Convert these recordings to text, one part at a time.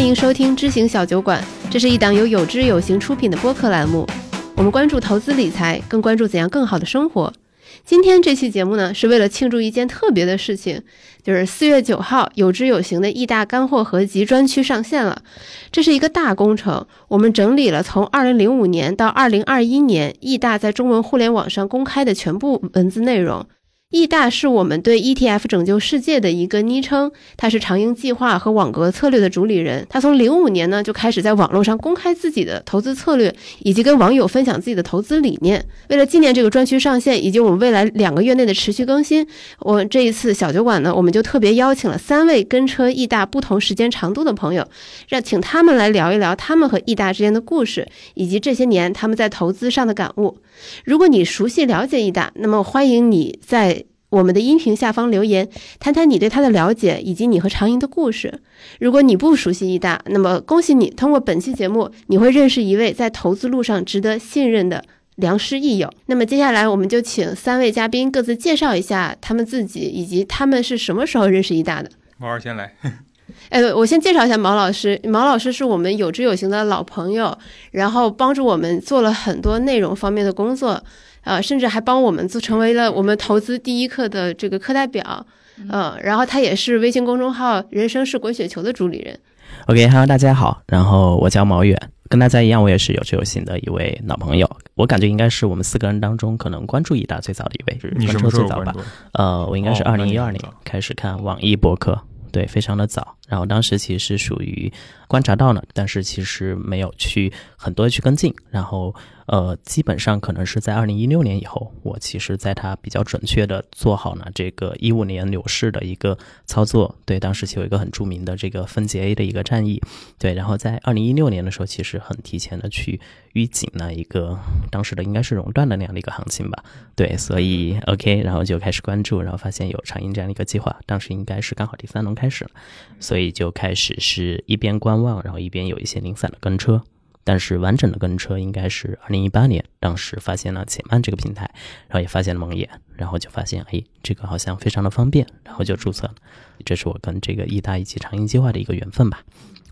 欢迎收听知行小酒馆，这是一档由有知有行出品的播客栏目。我们关注投资理财，更关注怎样更好的生活。今天这期节目呢，是为了庆祝一件特别的事情，就是四月九号，有知有行的易大干货合集专区上线了。这是一个大工程，我们整理了从二零零五年到二零二一年易大在中文互联网上公开的全部文字内容。易大是我们对 ETF 拯救世界的一个昵称，他是长盈计划和网格策略的主理人。他从零五年呢就开始在网络上公开自己的投资策略，以及跟网友分享自己的投资理念。为了纪念这个专区上线，以及我们未来两个月内的持续更新，我这一次小酒馆呢，我们就特别邀请了三位跟车易大不同时间长度的朋友，让请他们来聊一聊他们和易大之间的故事，以及这些年他们在投资上的感悟。如果你熟悉了解易大，那么欢迎你在我们的音频下方留言，谈谈你对他的了解以及你和常营的故事。如果你不熟悉易大，那么恭喜你，通过本期节目，你会认识一位在投资路上值得信任的良师益友。那么接下来，我们就请三位嘉宾各自介绍一下他们自己，以及他们是什么时候认识易大的。毛儿先来。哎，我先介绍一下毛老师。毛老师是我们有知有行的老朋友，然后帮助我们做了很多内容方面的工作，呃，甚至还帮我们做成为了我们投资第一课的这个课代表，嗯，然后他也是微信公众号“人生是滚雪球”的主理人。OK，Hello，大家好，然后我叫毛远，跟大家一样，我也是有知有行的一位老朋友。我感觉应该是我们四个人当中可能关注易大最早的一位，关你什么时注最早吧？呃，我应该是二零一二年开始看网易博客，对，非常的早。然后当时其实是属于观察到呢，但是其实没有去很多的去跟进。然后呃，基本上可能是在二零一六年以后，我其实在它比较准确的做好呢这个一五年牛市的一个操作。对，当时其有一个很著名的这个分解 A 的一个战役。对，然后在二零一六年的时候，其实很提前的去预警了一个当时的应该是熔断的那样的一个行情吧。对，所以 OK，然后就开始关注，然后发现有长盈这样的一个计划，当时应该是刚好第三轮开始了，所以就开始是一边观望，然后一边有一些零散的跟车。但是完整的跟车应该是二零一八年，当时发现了且慢这个平台，然后也发现了蒙眼，然后就发现哎，这个好像非常的方便，然后就注册了。这是我跟这个易大一起长鹰计划的一个缘分吧。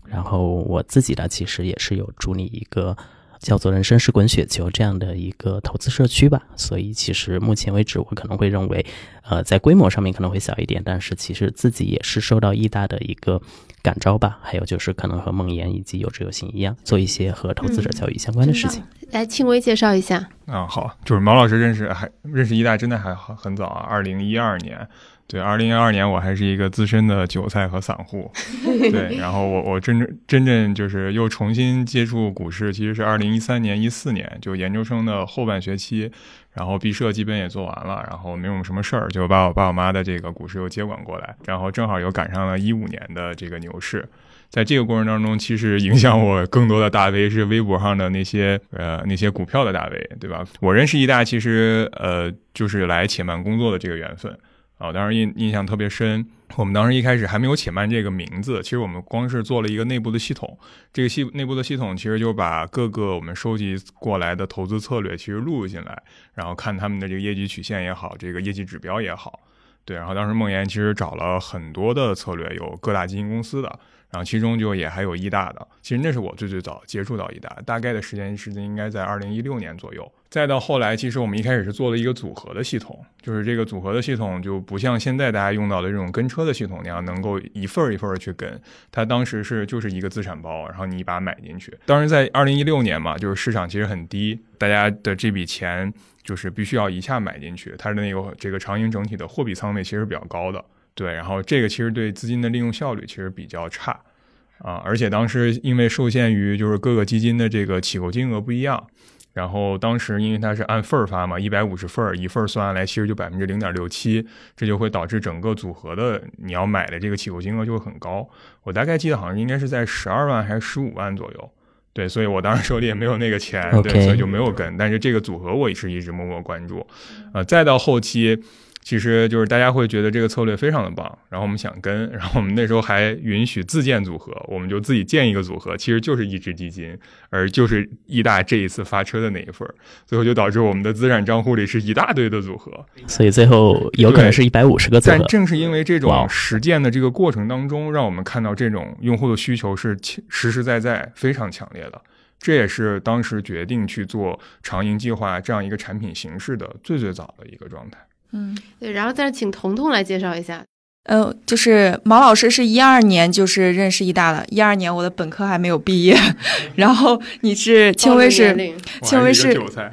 然后我自己呢，其实也是有助力一个叫做“人生是滚雪球”这样的一个投资社区吧。所以其实目前为止，我可能会认为，呃，在规模上面可能会小一点，但是其实自己也是受到易大的一个感召吧。还有就是可能和梦妍以及有志有行一样，做一些和投资者教育相关的事情。来，庆微介绍一下。啊，好，就是毛老师认识还认识易大真的还很很早啊，二零一二年。对，二零一二年我还是一个资深的韭菜和散户，对，然后我我真正真正就是又重新接触股市，其实是二零一三年一四年，就研究生的后半学期，然后毕设基本也做完了，然后没有什么事儿，就把我爸我妈的这个股市又接管过来，然后正好又赶上了一五年的这个牛市，在这个过程当中，其实影响我更多的大 V 是微博上的那些呃那些股票的大 V，对吧？我认识一大其实呃就是来且慢工作的这个缘分啊，当时印印象特别深。我们当时一开始还没有且慢这个名字，其实我们光是做了一个内部的系统，这个系内部的系统其实就把各个我们收集过来的投资策略其实录入进来，然后看他们的这个业绩曲线也好，这个业绩指标也好。对，然后当时梦妍其实找了很多的策略，有各大基金公司的，然后其中就也还有易大的。其实那是我最最早接触到易大，大概的时间时间应该在二零一六年左右。再到后来，其实我们一开始是做了一个组合的系统，就是这个组合的系统就不像现在大家用到的这种跟车的系统那样，能够一份儿一份儿去跟。它当时是就是一个资产包，然后你把它买进去。当时在二零一六年嘛，就是市场其实很低，大家的这笔钱就是必须要一下买进去，它的那个这个长盈整体的货币仓位其实比较高的，对，然后这个其实对资金的利用效率其实比较差啊，而且当时因为受限于就是各个基金的这个起购金额不一样。然后当时因为它是按份儿发嘛，一百五十份儿，一份儿算下来其实就百分之零点六七，这就会导致整个组合的你要买的这个起购金额就会很高。我大概记得好像应该是在十二万还是十五万左右。对，所以我当时手里也没有那个钱对，所以就没有跟。但是这个组合我也是一直默默关注，呃，再到后期。其实就是大家会觉得这个策略非常的棒，然后我们想跟，然后我们那时候还允许自建组合，我们就自己建一个组合，其实就是一只基金，而就是易大这一次发车的那一份，最后就导致我们的资产账户里是一大堆的组合，所以最后有可能是一百五十个组合。但正是因为这种实践的这个过程当中，让我们看到这种用户的需求是其实实在在非常强烈的。这也是当时决定去做长盈计划这样一个产品形式的最最早的一个状态。嗯，对，然后再请彤彤来介绍一下。呃，就是毛老师是一二年就是认识易大的，一二年我的本科还没有毕业，然后你是轻微是年龄庆威是韭菜，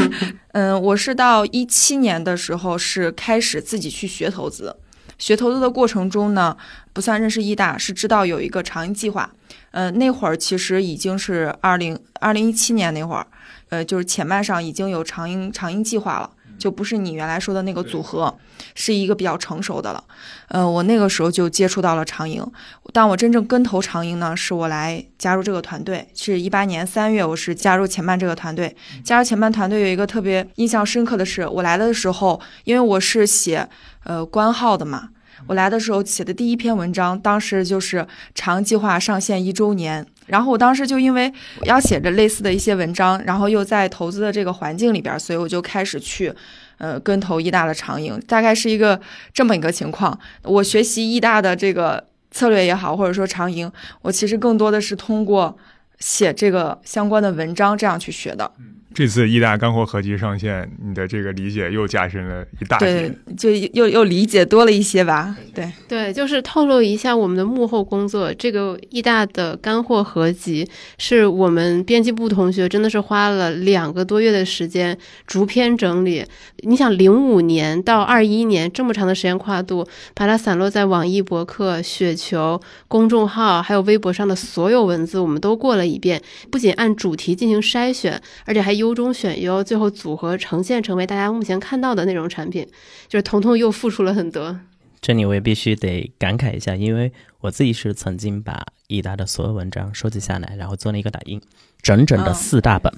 嗯，我是到一七年的时候是开始自己去学投资，学投资的过程中呢，不算认识易大，是知道有一个长盈计划。呃，那会儿其实已经是二零二零一七年那会儿，呃，就是前半上已经有长盈长盈计划了，就不是你原来说的那个组合，是一个比较成熟的了。呃，我那个时候就接触到了长盈，但我真正跟投长盈呢，是我来加入这个团队，是一八年三月，我是加入前半这个团队。加入前半团队有一个特别印象深刻的是，我来的时候，因为我是写呃官号的嘛，我来的时候写的第一篇文章，当时就是长计划上线一周年。然后我当时就因为要写着类似的一些文章，然后又在投资的这个环境里边，所以我就开始去，呃，跟投易大的长盈，大概是一个这么一个情况。我学习易大的这个策略也好，或者说长盈，我其实更多的是通过写这个相关的文章这样去学的。这次易大干货合集上线，你的这个理解又加深了一大对截。，就又又理解多了一些吧。对，对，就是透露一下我们的幕后工作。这个易大的干货合集是我们编辑部同学真的是花了两个多月的时间逐篇整理。你想，零五年到二一年这么长的时间跨度，把它散落在网易博客、雪球公众号还有微博上的所有文字，我们都过了一遍。不仅按主题进行筛选，而且还优中选优，最后组合呈现成为大家目前看到的那种产品。就是彤彤又付出了很多。这里我也必须得感慨一下，因为我自己是曾经把易达的所有文章收集下来，然后做了一个打印，整整的嗯四大本，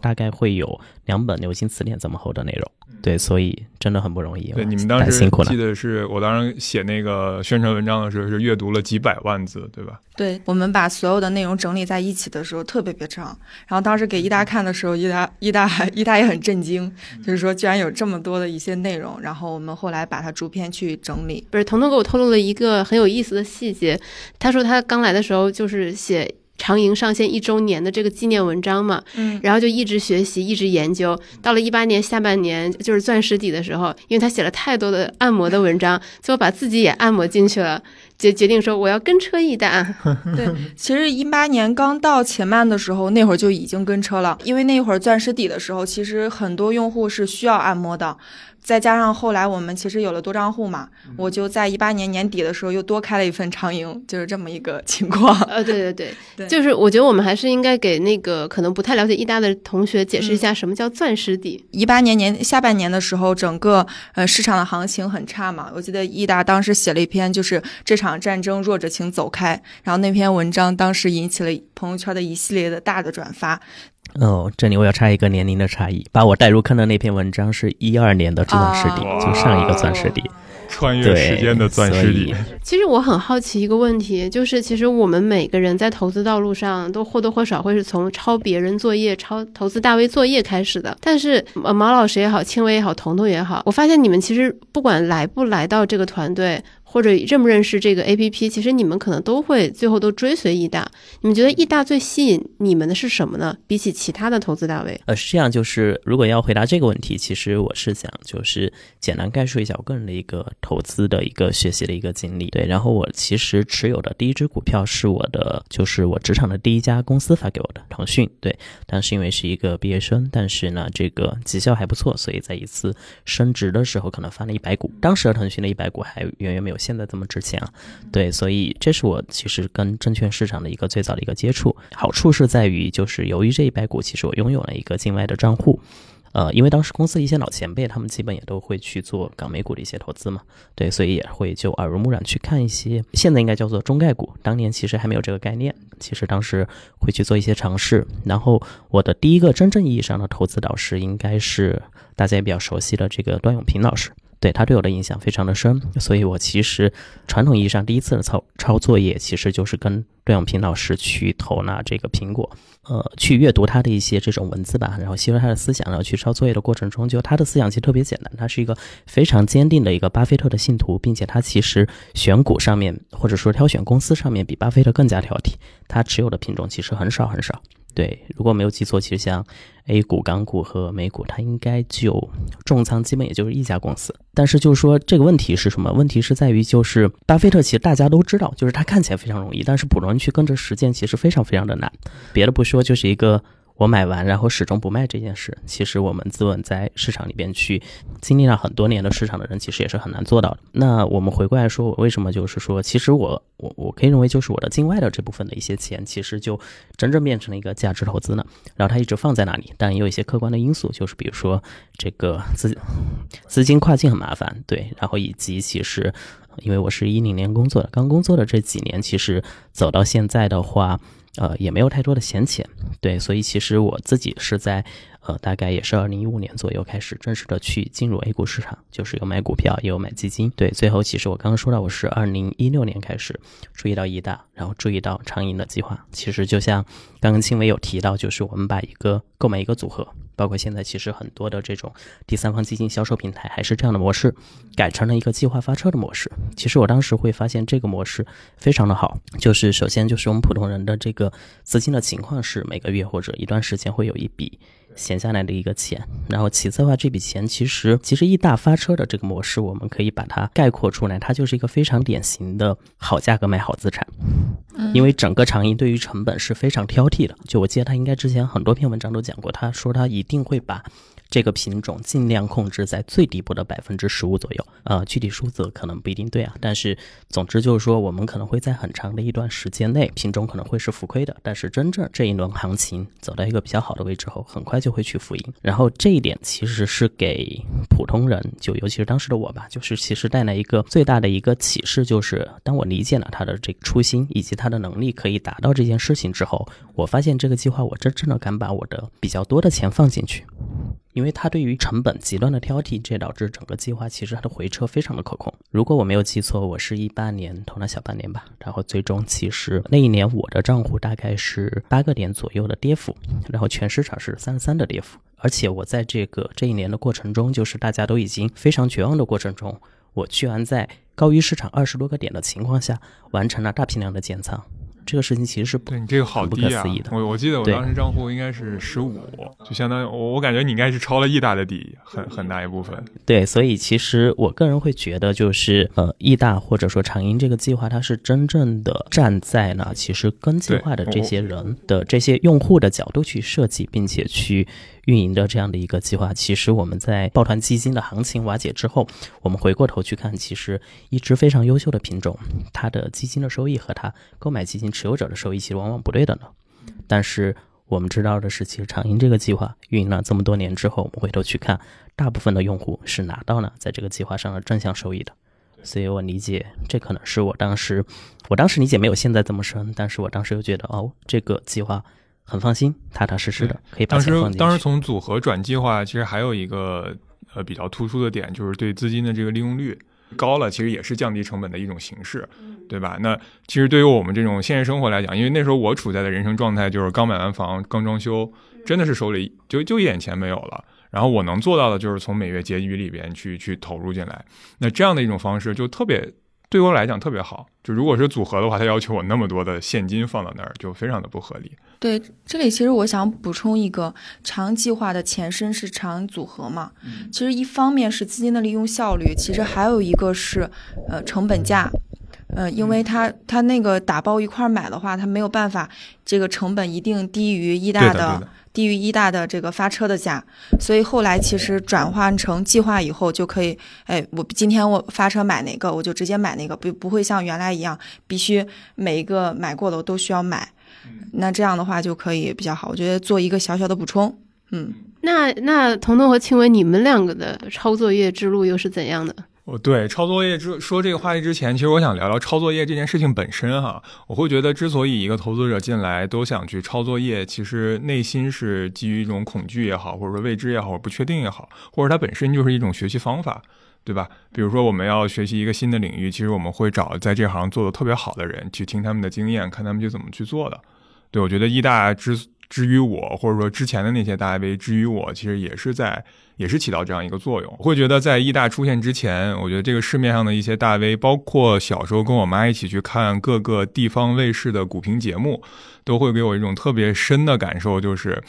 大概会有两本流行词典这么厚的内容。对，所以真的很不容易。对，你们当时辛苦了记。得是我当时写那个宣传文章的时候，是阅读了几百万字，对吧？对我们把所有的内容整理在一起的时候特别别长，然后当时给易达看的时候，易达易达还易达也很震惊，就是说居然有这么多的一些内容，然后我们后来把它逐篇去整理。不是，彤彤给我透露了一个很有意思的细节。他说他刚来的时候就是写长盈上线一周年的这个纪念文章嘛，嗯，然后就一直学习，一直研究。到了一八年下半年，就是钻石底的时候，因为他写了太多的按摩的文章，最后把自己也按摩进去了，决决定说我要跟车一单。对，其实一八年刚到前曼的时候，那会儿就已经跟车了，因为那会儿钻石底的时候，其实很多用户是需要按摩的。再加上后来我们其实有了多账户嘛，我就在一八年年底的时候又多开了一份长盈，就是这么一个 情况。呃，对对对，对就是我觉得我们还是应该给那个可能不太了解易大的同学解释一下什么叫钻石底。一八年年下半年的时候，整个呃市场的行情很差嘛。我记得易大当时写了一篇，就是这场战争弱者请走开。然后那篇文章当时引起了朋友圈的一系列的大的转发。哦，这里我要插一个年龄的差异，把我带入坑的那篇文章是一二年的钻石底，啊就上一个钻石底。穿越，时间的钻石所底，其实我很好奇一个问题，就是其实我们每个人在投资道路上都或多或少会是从抄别人作业、抄投资大 V 作业开始的。但是呃，毛老师也好，青薇也好，彤彤也好，我发现你们其实不管来不来到这个团队，或者认不认识这个 APP，其实你们可能都会最后都追随易大。你们觉得易大最吸引你们的是什么呢？比起其他的投资大 V，呃，是这样，就是如果要回答这个问题，其实我是想就是简单概述一下我个人的一个投资的一个学习的一个经历。对，然后我其实持有的第一只股票是我的，就是我职场的第一家公司发给我的腾讯。对，当时因为是一个毕业生，但是呢这个绩效还不错，所以在一次升职的时候可能发了一百股。当时的腾讯的一百股还远远没有现在这么值钱啊。对，所以这是我其实跟证券市场的一个最早的一个接触。好处是在于，就是由于这一百股，其实我拥有了一个境外的账户。呃，因为当时公司一些老前辈，他们基本也都会去做港美股的一些投资嘛，对，所以也会就耳濡目染去看一些，现在应该叫做中概股，当年其实还没有这个概念，其实当时会去做一些尝试。然后我的第一个真正意义上的投资导师，应该是大家也比较熟悉的这个段永平老师。对他对我的影响非常的深，所以我其实传统意义上第一次的抄抄作业，其实就是跟段永平老师去投那这个苹果，呃，去阅读他的一些这种文字吧，然后吸收他的思想，然后去抄作业的过程中，就他的思想其实特别简单，他是一个非常坚定的一个巴菲特的信徒，并且他其实选股上面或者说挑选公司上面比巴菲特更加挑剔，他持有的品种其实很少很少。对，如果没有记错，其实像 A 股、港股和美股，它应该就重仓基本也就是一家公司。但是就是说这个问题是什么？问题是在于就是巴菲特其实大家都知道，就是他看起来非常容易，但是普通人去跟着实践其实非常非常的难。别的不说，就是一个。我买完，然后始终不卖这件事，其实我们资本在市场里边去经历了很多年的市场的人，其实也是很难做到的。那我们回过来说，我为什么就是说，其实我我我可以认为，就是我的境外的这部分的一些钱，其实就真正变成了一个价值投资呢。然后它一直放在那里，但也有一些客观的因素，就是比如说这个资资金跨境很麻烦，对，然后以及其实因为我是一零年工作的，刚工作的这几年，其实走到现在的话。呃，也没有太多的闲钱，对，所以其实我自己是在，呃，大概也是二零一五年左右开始正式的去进入 A 股市场，就是有买股票，也有买基金，对，最后其实我刚刚说到，我是二零一六年开始注意到易大，然后注意到长盈的计划，其实就像刚刚青伟有提到，就是我们把一个购买一个组合。包括现在其实很多的这种第三方基金销售平台还是这样的模式，改成了一个计划发车的模式。其实我当时会发现这个模式非常的好，就是首先就是我们普通人的这个资金的情况是每个月或者一段时间会有一笔。闲下来的一个钱，然后其次的话，这笔钱其实其实易大发车的这个模式，我们可以把它概括出来，它就是一个非常典型的好价格买好资产。因为整个长盈对于成本是非常挑剔的，就我记得他应该之前很多篇文章都讲过，他说他一定会把。这个品种尽量控制在最底部的百分之十五左右，呃，具体数字可能不一定对啊，但是总之就是说，我们可能会在很长的一段时间内，品种可能会是浮亏的，但是真正这一轮行情走到一个比较好的位置后，很快就会去浮盈。然后这一点其实是给普通人，就尤其是当时的我吧，就是其实带来一个最大的一个启示，就是当我理解了他的这个初心以及他的能力可以达到这件事情之后，我发现这个计划我真正的敢把我的比较多的钱放进去。因为它对于成本极端的挑剔，这导致整个计划其实它的回撤非常的可控。如果我没有记错，我是一八年投了小半年吧，然后最终其实那一年我的账户大概是八个点左右的跌幅，然后全市场是三三的跌幅。而且我在这个这一年的过程中，就是大家都已经非常绝望的过程中，我居然在高于市场二十多个点的情况下，完成了大批量的减仓。这个事情其实是对你这个好低啊！我我记得我当时账户应该是十五，就相当于我我感觉你应该是抄了易大的底，很很大一部分。对，所以其实我个人会觉得，就是呃，易大或者说长盈这个计划，它是真正的站在呢，其实跟计划的这些人的这些用户的角度去设计，并且去。运营的这样的一个计划，其实我们在抱团基金的行情瓦解之后，我们回过头去看，其实一只非常优秀的品种，它的基金的收益和它购买基金持有者的收益其实往往不对等的。但是我们知道的是，其实长盈这个计划运营了这么多年之后，我们回头去看，大部分的用户是拿到了在这个计划上的正向收益的。所以我理解，这可能是我当时，我当时理解没有现在这么深，但是我当时又觉得，哦，这个计划。很放心，踏踏实实的可以把钱放进去。当时从组合转计划，其实还有一个呃比较突出的点，就是对资金的这个利用率高了，其实也是降低成本的一种形式，对吧？那其实对于我们这种现实生活来讲，因为那时候我处在的人生状态就是刚买完房，刚装修，真的是手里就就一点钱没有了。然后我能做到的就是从每月结余里边去去投入进来。那这样的一种方式就特别。对我来讲特别好，就如果是组合的话，他要求我那么多的现金放到那儿，就非常的不合理。对，这里其实我想补充一个，长计划的前身是长组合嘛。其实一方面是资金的利用效率，其实还有一个是呃成本价，呃，因为它它那个打包一块买的话，它没有办法，这个成本一定低于一大的。低于一大的这个发车的价，所以后来其实转换成计划以后就可以，哎，我今天我发车买哪个，我就直接买那个，不不会像原来一样必须每一个买过的我都需要买，那这样的话就可以比较好。我觉得做一个小小的补充，嗯，那那彤彤和青伟，你们两个的抄作业之路又是怎样的？哦，对，抄作业之说这个话题之前，其实我想聊聊抄作业这件事情本身哈。我会觉得，之所以一个投资者进来都想去抄作业，其实内心是基于一种恐惧也好，或者说未知也好，不确定也好，或者它本身就是一种学习方法。对吧？比如说我们要学习一个新的领域，其实我们会找在这行做的特别好的人去听他们的经验，看他们就怎么去做的。对我觉得一大之之于我，或者说之前的那些大 V 之于我，其实也是在。也是起到这样一个作用。我会觉得，在艺大出现之前，我觉得这个市面上的一些大 V，包括小时候跟我妈一起去看各个地方卫视的股评节目，都会给我一种特别深的感受，就是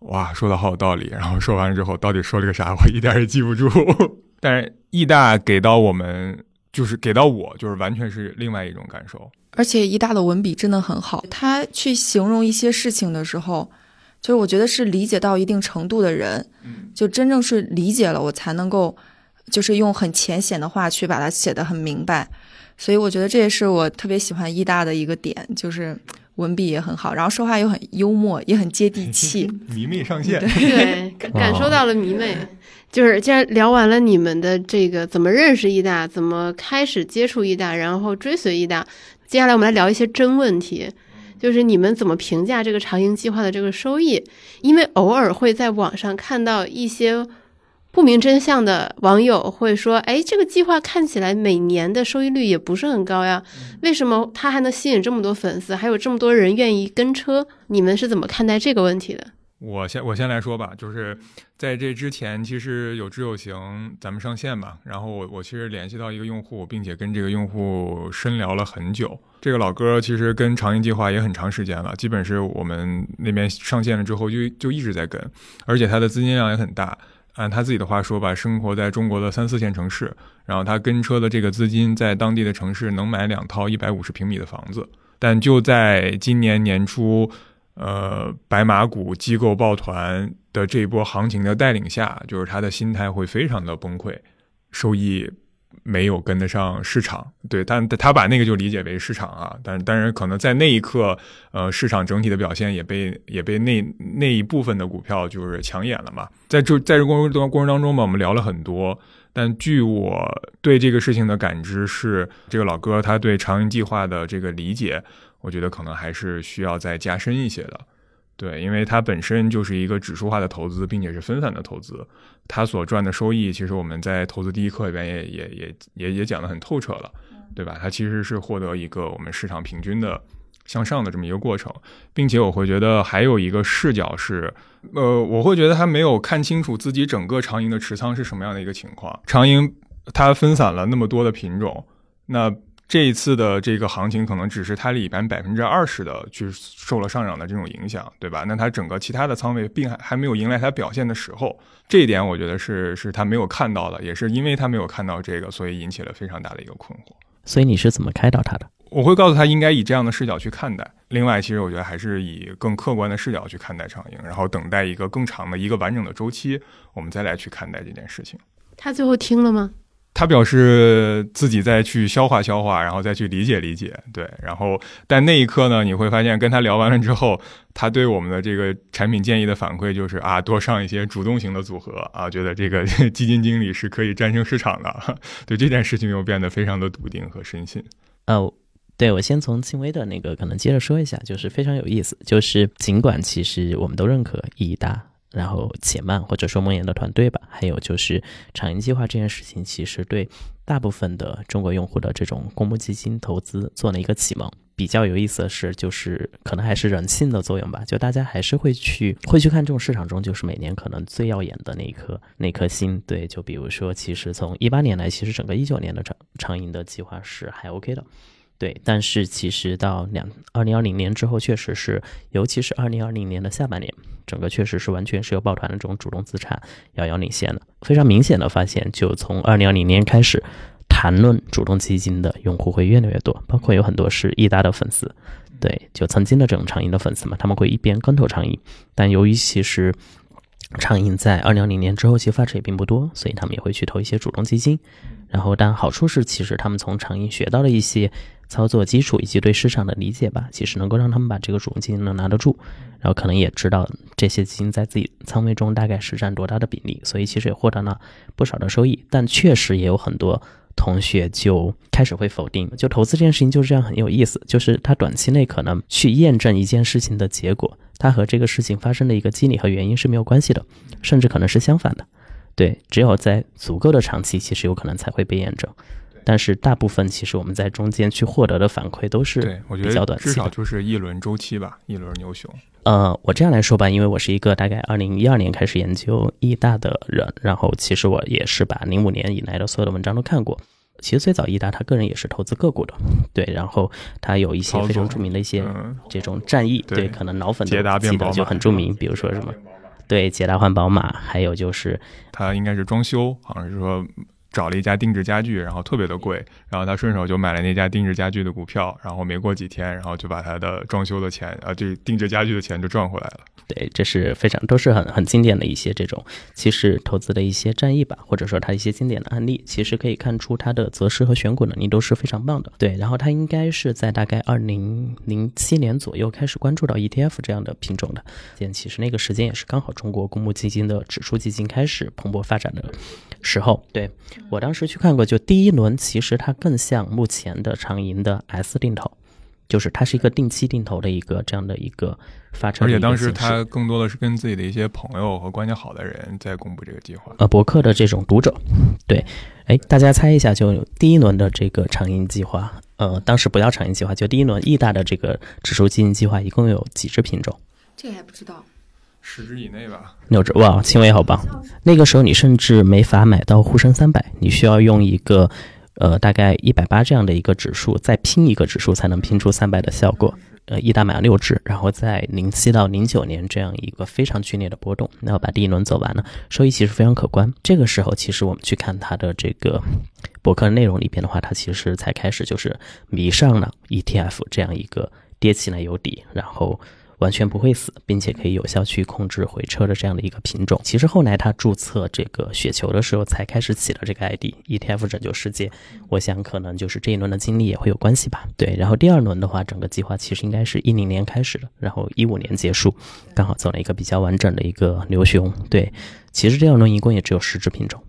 哇，说的好有道理。然后说完了之后，到底说了个啥，我一点也记不住。但是艺大给到我们，就是给到我，就是完全是另外一种感受。而且一大的文笔真的很好，他去形容一些事情的时候。就是我觉得是理解到一定程度的人，就真正是理解了，我才能够，就是用很浅显的话去把它写得很明白。所以我觉得这也是我特别喜欢一大的一个点，就是文笔也很好，然后说话又很幽默，也很接地气，迷妹上线。对，感感受到了迷妹。就是既然聊完了你们的这个怎么认识艺大，怎么开始接触艺大，然后追随艺大，接下来我们来聊一些真问题。就是你们怎么评价这个长营计划的这个收益？因为偶尔会在网上看到一些不明真相的网友会说：“哎，这个计划看起来每年的收益率也不是很高呀，为什么它还能吸引这么多粉丝，还有这么多人愿意跟车？你们是怎么看待这个问题的？”我先我先来说吧，就是在这之前，其实有知有行，咱们上线吧。然后我我其实联系到一个用户，并且跟这个用户深聊了很久。这个老哥其实跟长营计划也很长时间了，基本是我们那边上线了之后就就一直在跟，而且他的资金量也很大。按他自己的话说吧，生活在中国的三四线城市，然后他跟车的这个资金在当地的城市能买两套一百五十平米的房子。但就在今年年初。呃，白马股机构抱团的这一波行情的带领下，就是他的心态会非常的崩溃，收益没有跟得上市场。对，但他把那个就理解为市场啊，但但是可能在那一刻，呃，市场整体的表现也被也被那那一部分的股票就是抢眼了嘛。在这在这过程过程当中嘛，我们聊了很多，但据我对这个事情的感知是，这个老哥他对长营计划的这个理解。我觉得可能还是需要再加深一些的，对，因为它本身就是一个指数化的投资，并且是分散的投资，它所赚的收益，其实我们在投资第一课里边也也也也也讲得很透彻了，对吧？它其实是获得一个我们市场平均的向上的这么一个过程，并且我会觉得还有一个视角是，呃，我会觉得他没有看清楚自己整个长盈的持仓是什么样的一个情况，长盈它分散了那么多的品种，那。这一次的这个行情可能只是它里边百分之二十的去受了上涨的这种影响，对吧？那它整个其他的仓位并还还没有迎来它表现的时候，这一点我觉得是是他没有看到的，也是因为他没有看到这个，所以引起了非常大的一个困惑。所以你是怎么开导他的？我会告诉他应该以这样的视角去看待。另外，其实我觉得还是以更客观的视角去看待长盈，然后等待一个更长的一个完整的周期，我们再来去看待这件事情。他最后听了吗？他表示自己再去消化消化，然后再去理解理解，对。然后，但那一刻呢，你会发现跟他聊完了之后，他对我们的这个产品建议的反馈就是啊，多上一些主动型的组合啊，觉得这个 基金经理是可以战胜市场的。对这件事情又变得非常的笃定和深信。哦，对，我先从轻微的那个可能接着说一下，就是非常有意思，就是尽管其实我们都认可意义大。然后且慢，或者说梦魇的团队吧，还有就是长盈计划这件事情，其实对大部分的中国用户的这种公募基金投资做了一个启蒙。比较有意思的是，就是可能还是人性的作用吧，就大家还是会去会去看这种市场中就是每年可能最耀眼的那一颗那颗星。对，就比如说，其实从一八年来，其实整个一九年的长长盈的计划是还 OK 的。对，但是其实到两二零二零年之后，确实是，尤其是二零二零年的下半年，整个确实是完全是由抱团的这种主动资产遥遥领先的。非常明显的发现，就从二零二零年开始，谈论主动基金的用户会越来越多，包括有很多是易达的粉丝，对，就曾经的这种长盈的粉丝嘛，他们会一边跟投长盈，但由于其实长盈在二零二零年之后其实发展也并不多，所以他们也会去投一些主动基金。然后，但好处是，其实他们从长盈学到了一些。操作基础以及对市场的理解吧，其实能够让他们把这个主动基金能拿得住，然后可能也知道这些基金在自己仓位中大概是占多大的比例，所以其实也获得了不少的收益。但确实也有很多同学就开始会否定，就投资这件事情就是这样很有意思，就是它短期内可能去验证一件事情的结果，它和这个事情发生的一个机理和原因是没有关系的，甚至可能是相反的。对，只有在足够的长期，其实有可能才会被验证。但是大部分其实我们在中间去获得的反馈都是对我觉比较得短。至少就是一轮周期吧，一轮牛熊。呃，我这样来说吧，因为我是一个大概二零一二年开始研究易大的人，然后其实我也是把零五年以来的所有的文章都看过。其实最早易大他个人也是投资个股的，对，然后他有一些非常著名的一些嗯，这种战役，对对，可能脑粉捷达都记得就很著名，比如说什么，对，捷达换宝马，还有就是他应该是装修，好像是说找了一家定制家具，然后特别的贵，然后他顺手就买了那家定制家具的股票，然后没过几天，然后就把他的装修的钱啊，这定制家具的钱就赚回来了。对，这是非常都是很很经典的一些这种其实投资的一些战役吧，或者说他一些经典的案例，其实可以看出他的择时和选股能力都是非常棒的。对，然后他应该是在大概二零零七年左右开始关注到 ETF 这样的品种的，但其实那个时间也是刚好中国公募基金的指数基金开始蓬勃发展的时候。对我当时去看过，就第一轮其实它更像目前的长盈的 S 定投。就是它是一个定期定投的一个这样的一个发车而且的一个形式，当时他更多的是跟自己的一些朋友和关系好的人在公布这个计划。呃博客的这种读者，对，哎，大家猜一下，就第一轮的这个长盈计划，呃，当时不叫长盈计划，就第一轮易大的这个指数基金计划，一共有几只品种？这个还不知道。十只以内吧，六只，哇，轻微好棒！那个时候你甚至没法买到沪深三百，你需要用一个呃大概一百八这样的一个指数，再拼一个指数才能拼出三百的效果。呃，一大买了六只，然后在零七到零九年这样一个非常剧烈的波动，然后把第一轮走完了，收益其实非常可观。这个时候，其实我们去看它的这个博客内容里边的话，它其实才开始就是迷上了 ETF 这样一个跌起来有底，然后完全不会死，并且可以有效去控制回撤的这样的一个品种。其实后来他注册这个雪球的时候，才开始起了这个 ID ETF 拯救世界。我想可能就是这一轮的经历也会有关系吧。对，然后第二轮的话，整个计划其实应该是一零年开始的，然后一五年结束，刚好走了一个比较完整的一个牛熊。对，其实这二轮一共也只有十只品种，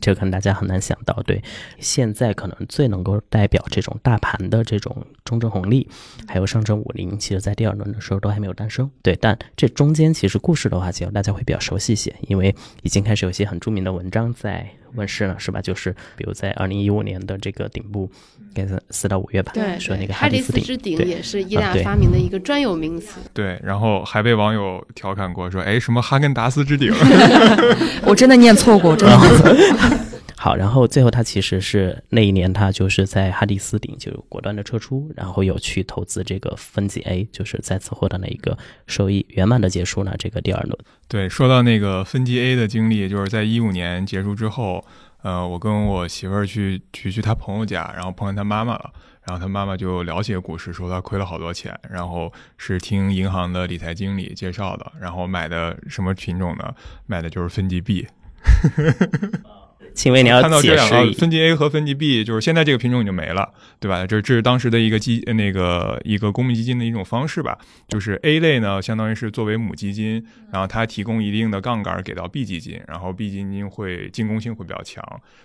这个可能大家很难想到。对，现在可能最能够代表这种大盘的这种中证红利，还有上证五零，其实在第二轮的时候都还没有诞生。对，但这中间其实故事的话，其实大家会比较熟悉一些，因为已经开始有一些很著名的文章在问世了，是吧？就是比如在二零一五年的这个顶部，应该是四到五月吧，对，说那个哈迪顶，斯之顶也是意大发明的一个专有名词。对，然后还被网友调侃过说，哎，什么哈根达斯之顶，我真的念错过，真的 念错过。好，然后最后他其实是那一年，他就是在哈迪斯顶就果断的撤出，然后有去投资这个分级 A，就是再次获得了一个收益，圆满的结束了这个第二轮。对，说到那个分级 A 的经历，就是在一五年结束之后，呃，我跟我媳妇儿去去去她朋友家，然后碰见她妈妈了，然后她妈妈就了解股市，说她亏了好多钱，然后是听银行的理财经理介绍的，然后买的什么品种呢？买的就是分级 B。青薇，你要看到这两个分级 A 和分级 B，就是现在这个品种已经没了，对吧？这这是当时的一个基那个一个公募基金的一种方式吧。就是 A 类呢，相当于是作为母基金，然后它提供一定的杠杆给到 B 基金，然后 B 基金会进攻性会比较强。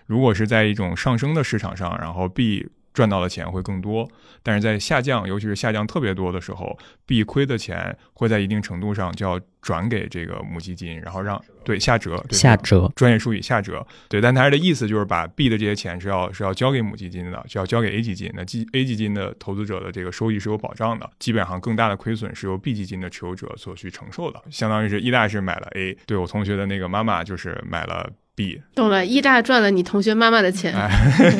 如果是在一种上升的市场上，然后 B 赚到的钱会更多，但是在下降，尤其是下降特别多的时候，B 亏的钱会在一定程度上就要转给这个母基金，然后让对下折，对下折。专业术语下折，对，但他的意思就是把 B 的这些钱是要是要交给母基金的，就要交给 A 基金那。基 A 基金的投资者的这个收益是有保障的，基本上更大的亏损是由 B 基金的持有者所去承受的。相当于是一大是买了 A，对我同学的那个妈妈就是买了懂了，一大赚了你同学妈妈的钱。哎，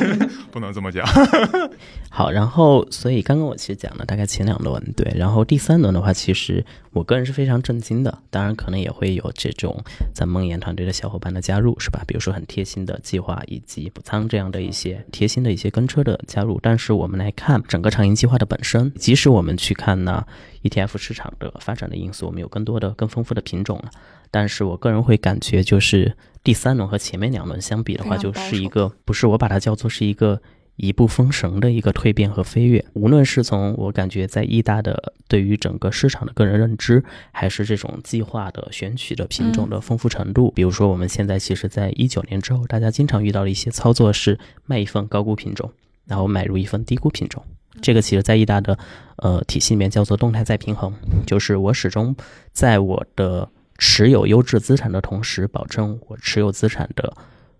不能这么讲。好，然后所以刚刚我其实讲了大概前两轮，对，然后第三轮的话，其实我个人是非常震惊的，当然可能也会有这种咱梦岩团队的小伙伴的加入，是吧？比如说很贴心的计划以及补仓这样的一些贴心的一些跟车的加入，但是我们来看整个长盈计划的本身，即使我们去看呢 ETF 市场的发展的因素，我们有更多的更丰富的品种了，但是我个人会感觉就是第三轮和前面两轮相比的话，就是一个不是我把它叫做是一个。一步封神的一个蜕变和飞跃，无论是从我感觉在易大的对于整个市场的个人认知，还是这种计划的选取的品种的丰富程度，比如说我们现在其实在一九年之后，大家经常遇到的一些操作是卖一份高估品种，然后买入一份低估品种。这个其实，在易大的呃体系里面叫做动态再平衡，就是我始终在我的持有优质资产的同时，保证我持有资产的。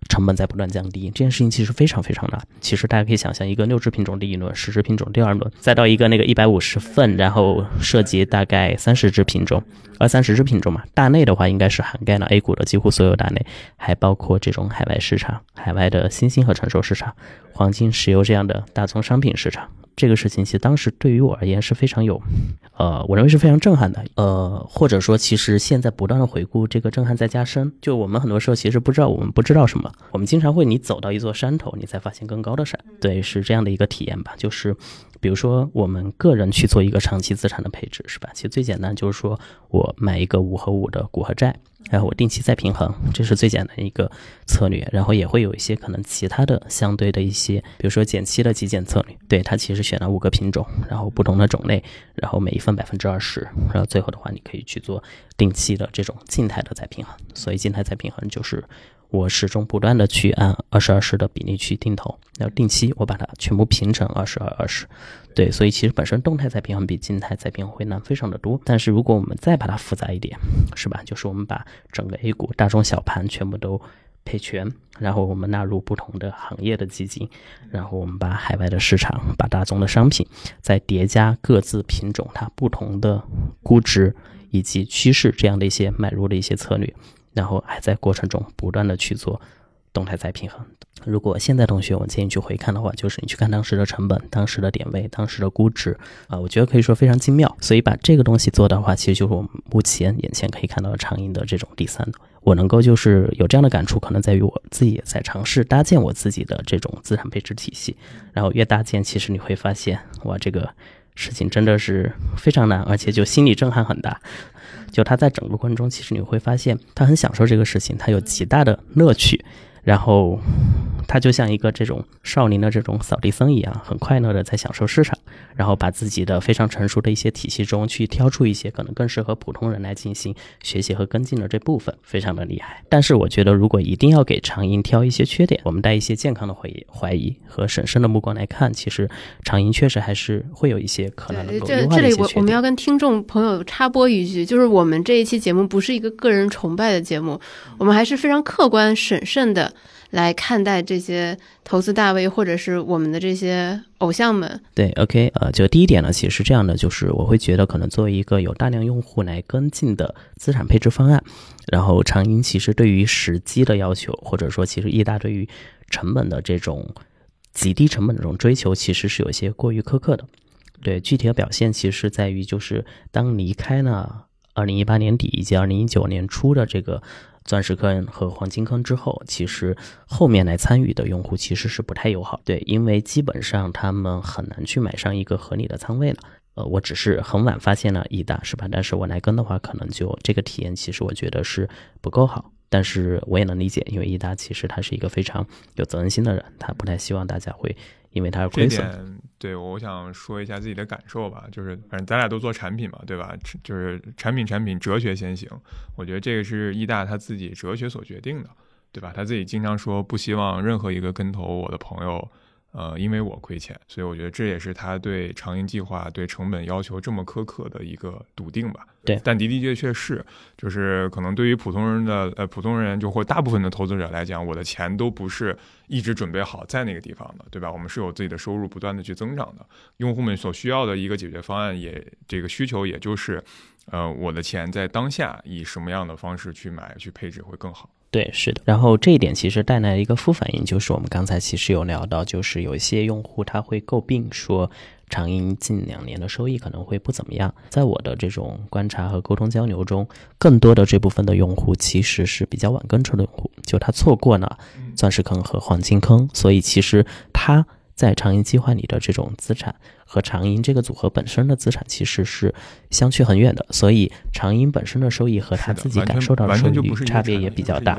成本在不断降低，这件事情其实非常非常难。其实大家可以想象，一个六只品种第一轮，十只品种第二轮，再到一个那个一百五十份，然后涉及大概三十只品种，二三十只品种嘛。大内的话，应该是涵盖了 A 股的几乎所有大内，还包括这种海外市场、海外的新兴和成熟市场、黄金、石油这样的大宗商品市场。这个事情其实当时对于我而言是非常有，呃，我认为是非常震撼的，呃，或者说其实现在不断的回顾，这个震撼在加深。就我们很多时候其实不知道我们不知道什么，我们经常会你走到一座山头，你才发现更高的山，对，是这样的一个体验吧。就是比如说我们个人去做一个长期资产的配置，是吧？其实最简单就是说我买一个五和五的股和债。然后我定期再平衡，这是最简单一个策略。然后也会有一些可能其他的相对的一些，比如说减期的极简策略。对它其实选了五个品种，然后不同的种类，然后每一份百分之二十，然后最后的话你可以去做定期的这种静态的再平衡。所以静态再平衡就是。我始终不断的去按二十二十的比例去定投，然后定期我把它全部平成二十二二十，对，所以其实本身动态再平衡比静态再平衡会难非常的多。但是如果我们再把它复杂一点，是吧？就是我们把整个 A 股大中小盘全部都配全，然后我们纳入不同的行业的基金，然后我们把海外的市场、把大宗的商品再叠加各自品种它不同的估值以及趋势这样的一些买入的一些策略。然后还在过程中不断的去做动态再平衡。如果现在同学，我建议去回看的话，就是你去看当时的成本、当时的点位、当时的估值啊，我觉得可以说非常精妙。所以把这个东西做的话，其实就是我们目前眼前可以看到的长盈的这种第三我能够就是有这样的感触，可能在于我自己也在尝试搭建我自己的这种资产配置体系。然后越搭建，其实你会发现，哇，这个事情真的是非常难，而且就心理震撼很大。就他在整个过程中，其实你会发现他很享受这个事情，他有极大的乐趣，然后。他就像一个这种少林的这种扫地僧一样，很快乐的在享受市场，然后把自己的非常成熟的一些体系中去挑出一些可能更适合普通人来进行学习和跟进的这部分，非常的厉害。但是我觉得，如果一定要给长盈挑一些缺点，我们带一些健康的怀疑、怀疑和审慎的目光来看，其实长盈确实还是会有一些可能能够这这里我我们要跟听众朋友插播一句，就是我们这一期节目不是一个个人崇拜的节目，我们还是非常客观审慎的。来看待这些投资大 V 或者是我们的这些偶像们。对，OK，呃，就第一点呢，其实是这样的，就是我会觉得可能作为一个有大量用户来跟进的资产配置方案，然后长盈其实对于时机的要求，或者说其实易大对于成本的这种极低成本的这种追求，其实是有些过于苛刻的。对，具体的表现其实在于就是当离开了二零一八年底以及二零一九年初的这个。钻石坑和黄金坑之后，其实后面来参与的用户其实是不太友好，对，因为基本上他们很难去买上一个合理的仓位了。呃，我只是很晚发现了易大，是吧？但是我来跟的话，可能就这个体验，其实我觉得是不够好。但是我也能理解，因为易达其实他是一个非常有责任心的人，他不太希望大家会。因为它是亏损，对，我想说一下自己的感受吧，就是反正咱俩都做产品嘛，对吧？就是产品产品哲学先行，我觉得这个是易大他自己哲学所决定的，对吧？他自己经常说不希望任何一个跟投我的朋友。呃，因为我亏钱，所以我觉得这也是他对长盈计划对成本要求这么苛刻的一个笃定吧。对，但的的确确是，就是可能对于普通人的呃普通人就或大部分的投资者来讲，我的钱都不是一直准备好在那个地方的，对吧？我们是有自己的收入不断的去增长的，用户们所需要的一个解决方案也这个需求也就是，呃，我的钱在当下以什么样的方式去买去配置会更好。对，是的。然后这一点其实带来一个副反应，就是我们刚才其实有聊到，就是有一些用户他会诟病说，长盈近两年的收益可能会不怎么样。在我的这种观察和沟通交流中，更多的这部分的用户其实是比较晚跟车的用户，就他错过了钻石坑和黄金坑，所以其实他在长盈计划里的这种资产。和长银这个组合本身的资产其实是相去很远的，所以长银本身的收益和他自己感受到的收益差别也比较大。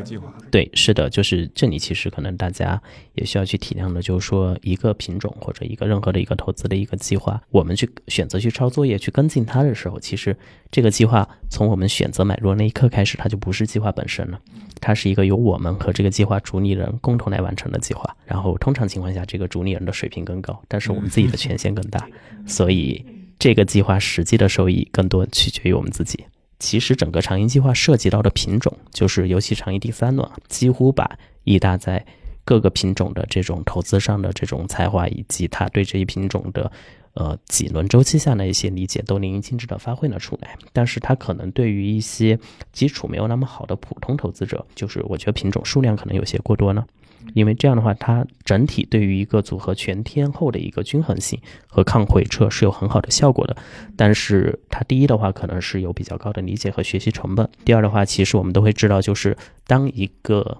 对，是的，就是这里其实可能大家也需要去体谅的，就是说一个品种或者一个任何的一个投资的一个计划，我们去选择去抄作业去跟进它的时候，其实这个计划从我们选择买入那一刻开始，它就不是计划本身了，它是一个由我们和这个计划主理人共同来完成的计划。然后通常情况下，这个主理人的水平更高，但是我们自己的权限更大。所以，这个计划实际的收益更多取决于我们自己。其实整个长盈计划涉及到的品种，就是尤其长盈第三轮，几乎把易大在各个品种的这种投资上的这种才华，以及他对这一品种的呃几轮周期下的一些理解，都淋漓尽致的发挥了出来。但是，他可能对于一些基础没有那么好的普通投资者，就是我觉得品种数量可能有些过多呢。因为这样的话，它整体对于一个组合全天候的一个均衡性和抗回撤是有很好的效果的。但是它第一的话，可能是有比较高的理解和学习成本；第二的话，其实我们都会知道，就是当一个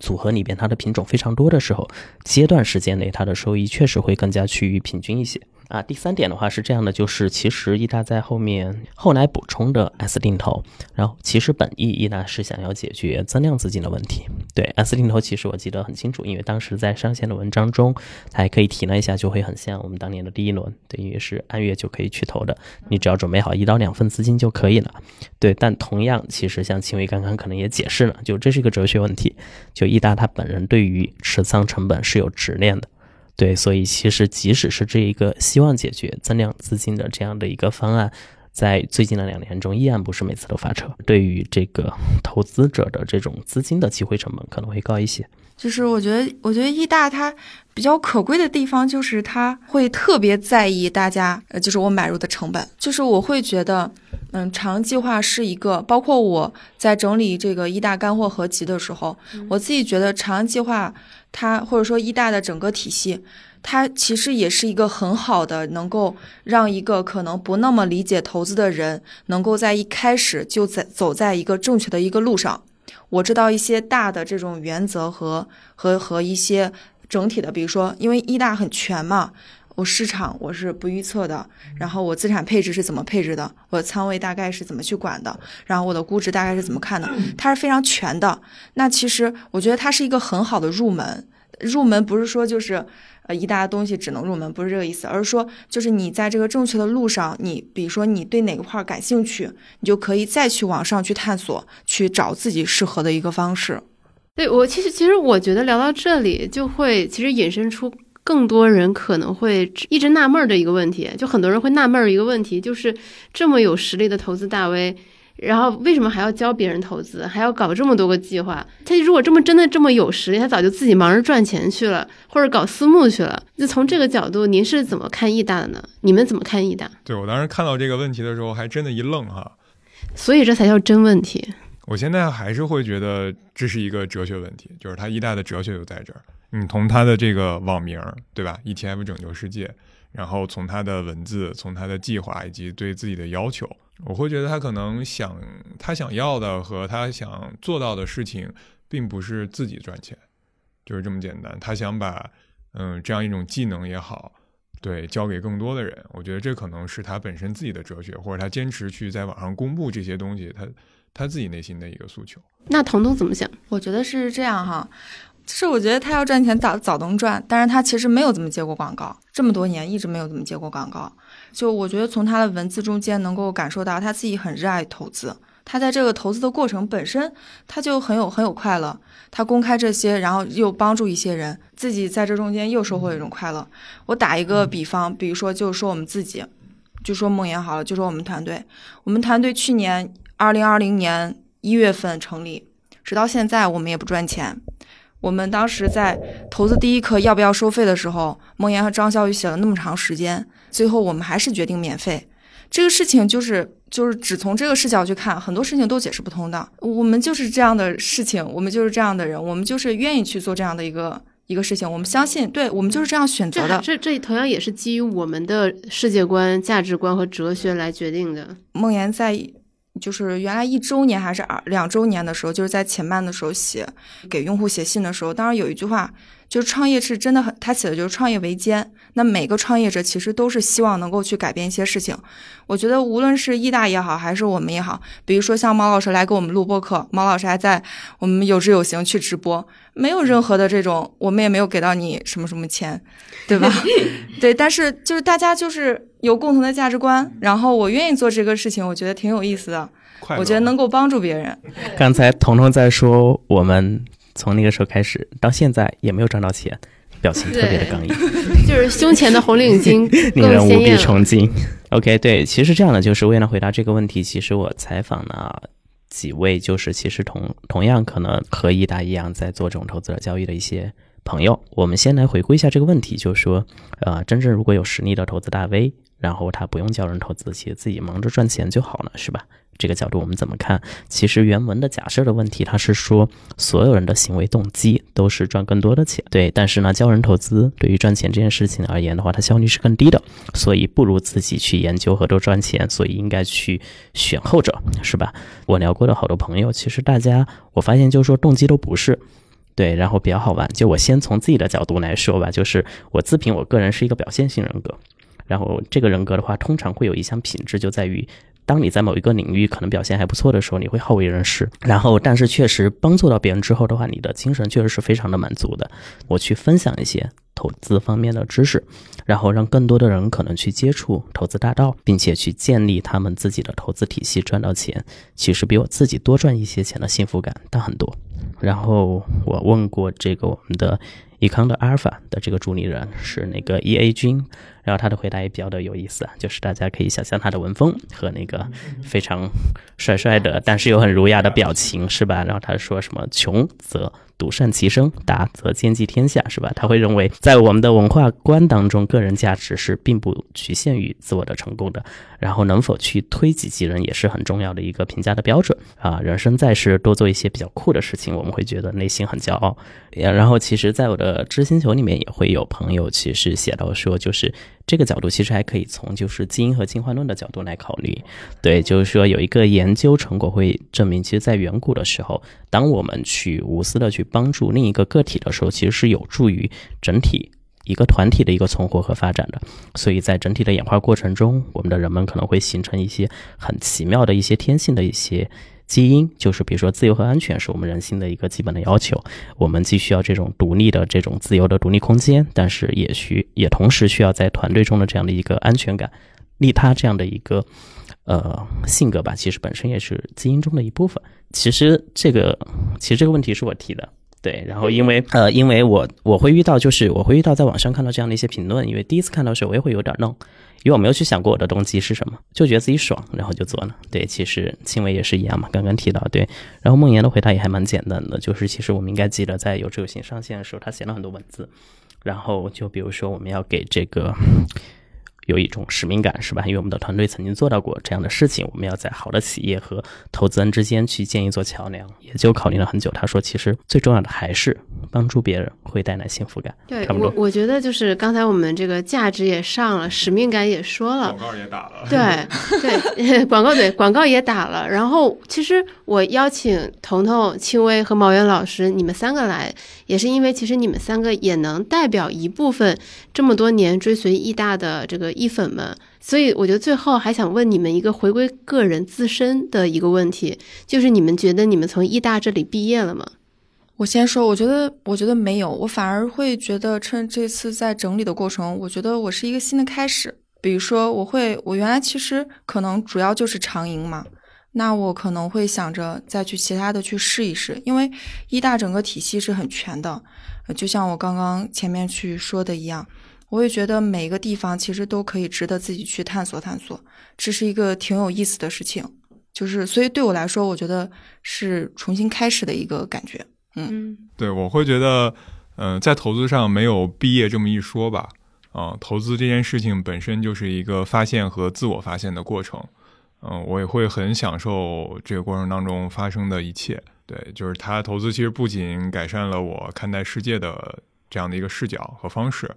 组合里边它的品种非常多的时候，阶段时间内它的收益确实会更加趋于平均一些。啊，第三点的话是这样的，就是其实易大在后面后来补充的 S 定投，然后其实本意易大是想要解决增量资金的问题。对 S 定投，其实我记得很清楚，因为当时在上线的文章中，还可以提了一下，就会很像我们当年的第一轮，等于是按月就可以去投的，你只要准备好一到两份资金就可以了。对，但同样，其实像秦伟刚刚可能也解释了，就这是一个哲学问题，就易大他本人对于持仓成本是有执念的。对，所以其实即使是这一个希望解决增量资金的这样的一个方案，在最近的两年中，依然不是每次都发车。对于这个投资者的这种资金的机会成本可能会高一些。就是我觉得，我觉得易大它比较可贵的地方，就是它会特别在意大家，呃，就是我买入的成本。就是我会觉得，嗯，长计划是一个，包括我在整理这个易大干货合集的时候，我自己觉得长计划。它或者说一大的整个体系，它其实也是一个很好的，能够让一个可能不那么理解投资的人，能够在一开始就在走在一个正确的一个路上。我知道一些大的这种原则和和和一些整体的，比如说，因为一大很全嘛，我市场我是不预测的，然后我资产配置是怎么配置的，我的仓位大概是怎么去管的，然后我的估值大概是怎么看的，它是非常全的。那其实我觉得它是一个很好的入门。入门不是说就是呃一大东西只能入门，不是这个意思，而是说就是你在这个正确的路上，你比如说你对哪个块感兴趣，你就可以再去往上去探索，去找自己适合的一个方式。对我其实其实我觉得聊到这里就会其实引申出更多人可能会一直纳闷的一个问题，就很多人会纳闷一个问题，就是这么有实力的投资大 V。然后为什么还要教别人投资，还要搞这么多个计划？他如果这么真的这么有实力，他早就自己忙着赚钱去了，或者搞私募去了。就从这个角度，您是怎么看易大的呢？你们怎么看易大？对我当时看到这个问题的时候，还真的一愣哈。所以这才叫真问题。我现在还是会觉得这是一个哲学问题，就是他一大的哲学就在这儿。你从他的这个网名，对吧？ETF 拯救世界。然后从他的文字，从他的计划以及对自己的要求，我会觉得他可能想他想要的和他想做到的事情，并不是自己赚钱，就是这么简单。他想把嗯这样一种技能也好，对交给更多的人。我觉得这可能是他本身自己的哲学，或者他坚持去在网上公布这些东西，他他自己内心的一个诉求。那彤彤怎么想？我觉得是这样哈。是我觉得他要赚钱早早能赚，但是他其实没有怎么接过广告，这么多年一直没有怎么接过广告。就我觉得从他的文字中间能够感受到他自己很热爱投资，他在这个投资的过程本身他就很有很有快乐。他公开这些，然后又帮助一些人，自己在这中间又收获一种快乐。我打一个比方，比如说就是说我们自己，就说梦妍好了，就说我们团队，我们团队去年二零二零年一月份成立，直到现在我们也不赚钱。我们当时在投资第一课要不要收费的时候，梦妍和张小雨写了那么长时间，最后我们还是决定免费。这个事情就是就是只从这个视角去看，很多事情都解释不通的。我们就是这样的事情，我们就是这样的人，我们就是愿意去做这样的一个一个事情。我们相信，对我们就是这样选择的。这这同样也是基于我们的世界观、价值观和哲学来决定的。梦妍在。就是原来一周年还是二两周年的时候，就是在前半的时候写给用户写信的时候，当然有一句话，就是创业是真的很，他写的就是创业维艰。那每个创业者其实都是希望能够去改变一些事情。我觉得无论是易大也好，还是我们也好，比如说像毛老师来给我们录播课，毛老师还在我们有知有行去直播，没有任何的这种，我们也没有给到你什么什么钱，对吧？对，但是就是大家就是有共同的价值观，然后我愿意做这个事情，我觉得挺有意思的，我觉得能够帮助别人。刚才彤彤在说，我们从那个时候开始到现在也没有赚到钱。表情特别的刚毅，就是胸前的红领巾 令人无比崇敬。OK，对，其实这样的就是为了回答这个问题，其实我采访了几位，就是其实同同样可能和易达一样在做这种投资者交易的一些朋友。我们先来回顾一下这个问题，就是说，呃，真正如果有实力的投资大 V，然后他不用叫人投资，其实自己忙着赚钱就好了，是吧？这个角度我们怎么看？其实原文的假设的问题，它是说所有人的行为动机都是赚更多的钱，对。但是呢，教人投资对于赚钱这件事情而言的话，它效率是更低的，所以不如自己去研究和多赚钱，所以应该去选后者，是吧？我聊过的好多朋友，其实大家我发现就是说动机都不是对，然后比较好玩。就我先从自己的角度来说吧，就是我自评我个人是一个表现性人格，然后这个人格的话，通常会有一项品质，就在于。当你在某一个领域可能表现还不错的时候，你会好为人师。然后，但是确实帮助到别人之后的话，你的精神确实是非常的满足的。我去分享一些投资方面的知识，然后让更多的人可能去接触投资大道，并且去建立他们自己的投资体系，赚到钱，其实比我自己多赚一些钱的幸福感大很多。然后我问过这个我们的。易康的阿尔法的这个主理人是那个 E A 君，然后他的回答也比较的有意思，就是大家可以想象他的文风和那个非常帅帅的，但是又很儒雅的表情，是吧？然后他说什么穷则。独善其身，达则兼济天下，是吧？他会认为，在我们的文化观当中，个人价值是并不局限于自我的成功的。然后，能否去推己及人，也是很重要的一个评价的标准啊！人生在世，多做一些比较酷的事情，我们会觉得内心很骄傲。然后，其实，在我的知星球里面，也会有朋友其实写到说，就是。这个角度其实还可以从就是基因和进化论的角度来考虑，对，就是说有一个研究成果会证明，其实，在远古的时候，当我们去无私的去帮助另一个个体的时候，其实是有助于整体一个团体的一个存活和发展的。所以在整体的演化过程中，我们的人们可能会形成一些很奇妙的一些天性的一些。基因就是，比如说自由和安全是我们人性的一个基本的要求。我们既需要这种独立的这种自由的独立空间，但是也需也同时需要在团队中的这样的一个安全感、利他这样的一个呃性格吧。其实本身也是基因中的一部分。其实这个其实这个问题是我提的。对，然后因为呃，因为我我会遇到，就是我会遇到在网上看到这样的一些评论，因为第一次看到的时候，我也会有点愣，因为我没有去想过我的动机是什么，就觉得自己爽，然后就做了。对，其实青伟也是一样嘛，刚刚提到对，然后梦妍的回答也还蛮简单的，就是其实我们应该记得在有志有行上线的时候，他写了很多文字，然后就比如说我们要给这个。有一种使命感，是吧？因为我们的团队曾经做到过这样的事情，我们要在好的企业和投资人之间去建一座桥梁，也就考虑了很久。他说，其实最重要的还是帮助别人会带来幸福感。对，我我觉得就是刚才我们这个价值也上了，使命感也说了，广告也打了。对 对，广告对广告也打了。然后，其实我邀请彤彤、青薇和毛源老师你们三个来，也是因为其实你们三个也能代表一部分这么多年追随易大的这个。一粉们，所以我觉得最后还想问你们一个回归个人自身的一个问题，就是你们觉得你们从艺大这里毕业了吗？我先说，我觉得，我觉得没有，我反而会觉得趁这次在整理的过程，我觉得我是一个新的开始。比如说，我会，我原来其实可能主要就是长营嘛，那我可能会想着再去其他的去试一试，因为艺大整个体系是很全的，就像我刚刚前面去说的一样。我也觉得每个地方其实都可以值得自己去探索探索，这是一个挺有意思的事情。就是所以对我来说，我觉得是重新开始的一个感觉。嗯，对，我会觉得，嗯，在投资上没有毕业这么一说吧。啊，投资这件事情本身就是一个发现和自我发现的过程。嗯，我也会很享受这个过程当中发生的一切。对，就是他投资其实不仅改善了我看待世界的这样的一个视角和方式。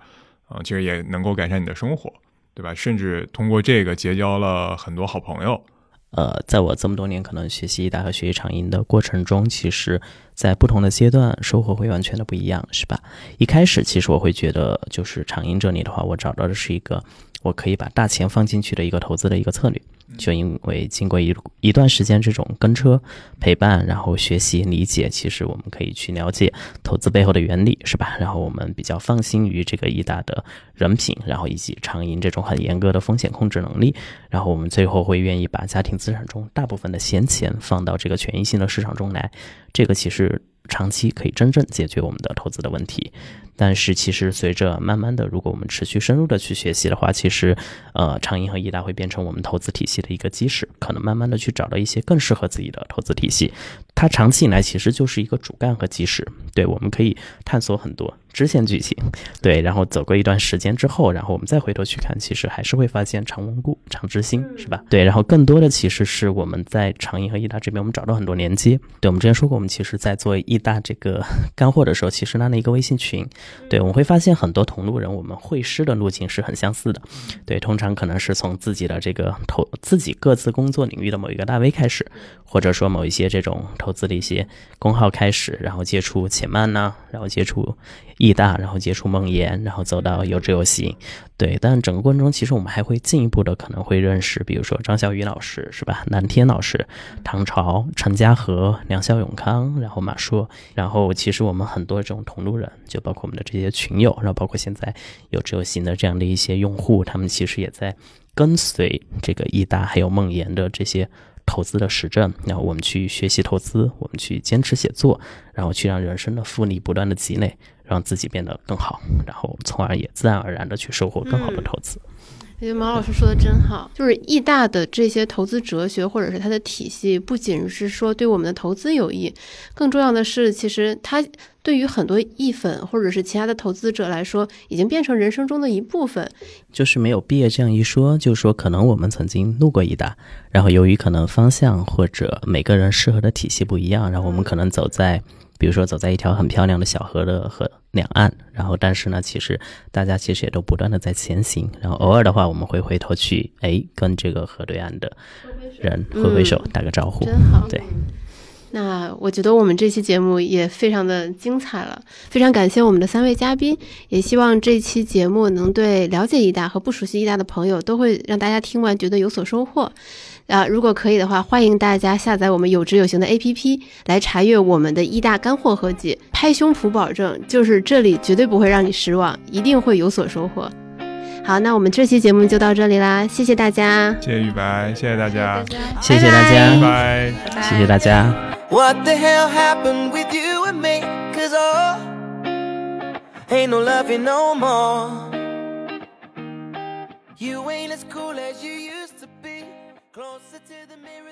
啊，其实也能够改善你的生活，对吧？甚至通过这个结交了很多好朋友。呃，在我这么多年可能学习大和学习长音的过程中，其实，在不同的阶段收获会完全的不一样，是吧？一开始其实我会觉得，就是长音这里的话，我找到的是一个我可以把大钱放进去的一个投资的一个策略。就因为经过一一段时间这种跟车陪伴，然后学习理解，其实我们可以去了解投资背后的原理，是吧？然后我们比较放心于这个易大的人品，然后以及长盈这种很严格的风险控制能力，然后我们最后会愿意把家庭资产中大部分的闲钱放到这个权益性的市场中来。这个其实长期可以真正解决我们的投资的问题。但是其实随着慢慢的，如果我们持续深入的去学习的话，其实，呃，长盈和易达会变成我们投资体系的一个基石，可能慢慢的去找到一些更适合自己的投资体系。它长期以来其实就是一个主干和基石，对，我们可以探索很多支线剧情，对，然后走过一段时间之后，然后我们再回头去看，其实还是会发现长稳固、长知心，是吧？对，然后更多的其实是我们在长盈和易达这边，我们找到很多连接。对，我们之前说过，我们其实在做易大这个干货的时候，其实拉了一个微信群。对，我们会发现很多同路人，我们会师的路径是很相似的。对，通常可能是从自己的这个投自己各自工作领域的某一个大 V 开始，或者说某一些这种投资的一些公号开始，然后接触且慢呢，然后接触易大，然后接触梦岩，然后走到有志有行。对，但整个过程中，其实我们还会进一步的可能会认识，比如说张小雨老师，是吧？南天老师、唐朝、陈家和、梁小永康，然后马硕，然后其实我们很多这种同路人，就包括我们的这些群友，然后包括现在有只有行的这样的一些用户，他们其实也在跟随这个易达还有梦岩的这些投资的实证，然后我们去学习投资，我们去坚持写作，然后去让人生的复利不断的积累。让自己变得更好，然后从而也自然而然的去收获更好的投资。我觉得毛老师说的真好，就是易大的这些投资哲学或者是它的体系，不仅是说对我们的投资有益，更重要的是，其实它对于很多易粉或者是其他的投资者来说，已经变成人生中的一部分。就是没有毕业这样一说，就是说可能我们曾经路过易大，然后由于可能方向或者每个人适合的体系不一样，然后我们可能走在。比如说走在一条很漂亮的小河的河两岸，然后但是呢，其实大家其实也都不断的在前行，然后偶尔的话，我们会回头去，哎，跟这个河对岸的人挥挥手，打个招呼，真好。对，那我觉得我们这期节目也非常的精彩了，非常感谢我们的三位嘉宾，也希望这期节目能对了解易大和不熟悉一大的朋友都会让大家听完觉得有所收获。啊，如果可以的话，欢迎大家下载我们有知有行的 APP 来查阅我们的一大干货合集，拍胸脯保证，就是这里绝对不会让你失望，一定会有所收获。好，那我们这期节目就到这里啦，谢谢大家，谢谢雨白，谢谢大家，谢谢大家，拜拜，谢谢大家。Closer to the mirror than you are.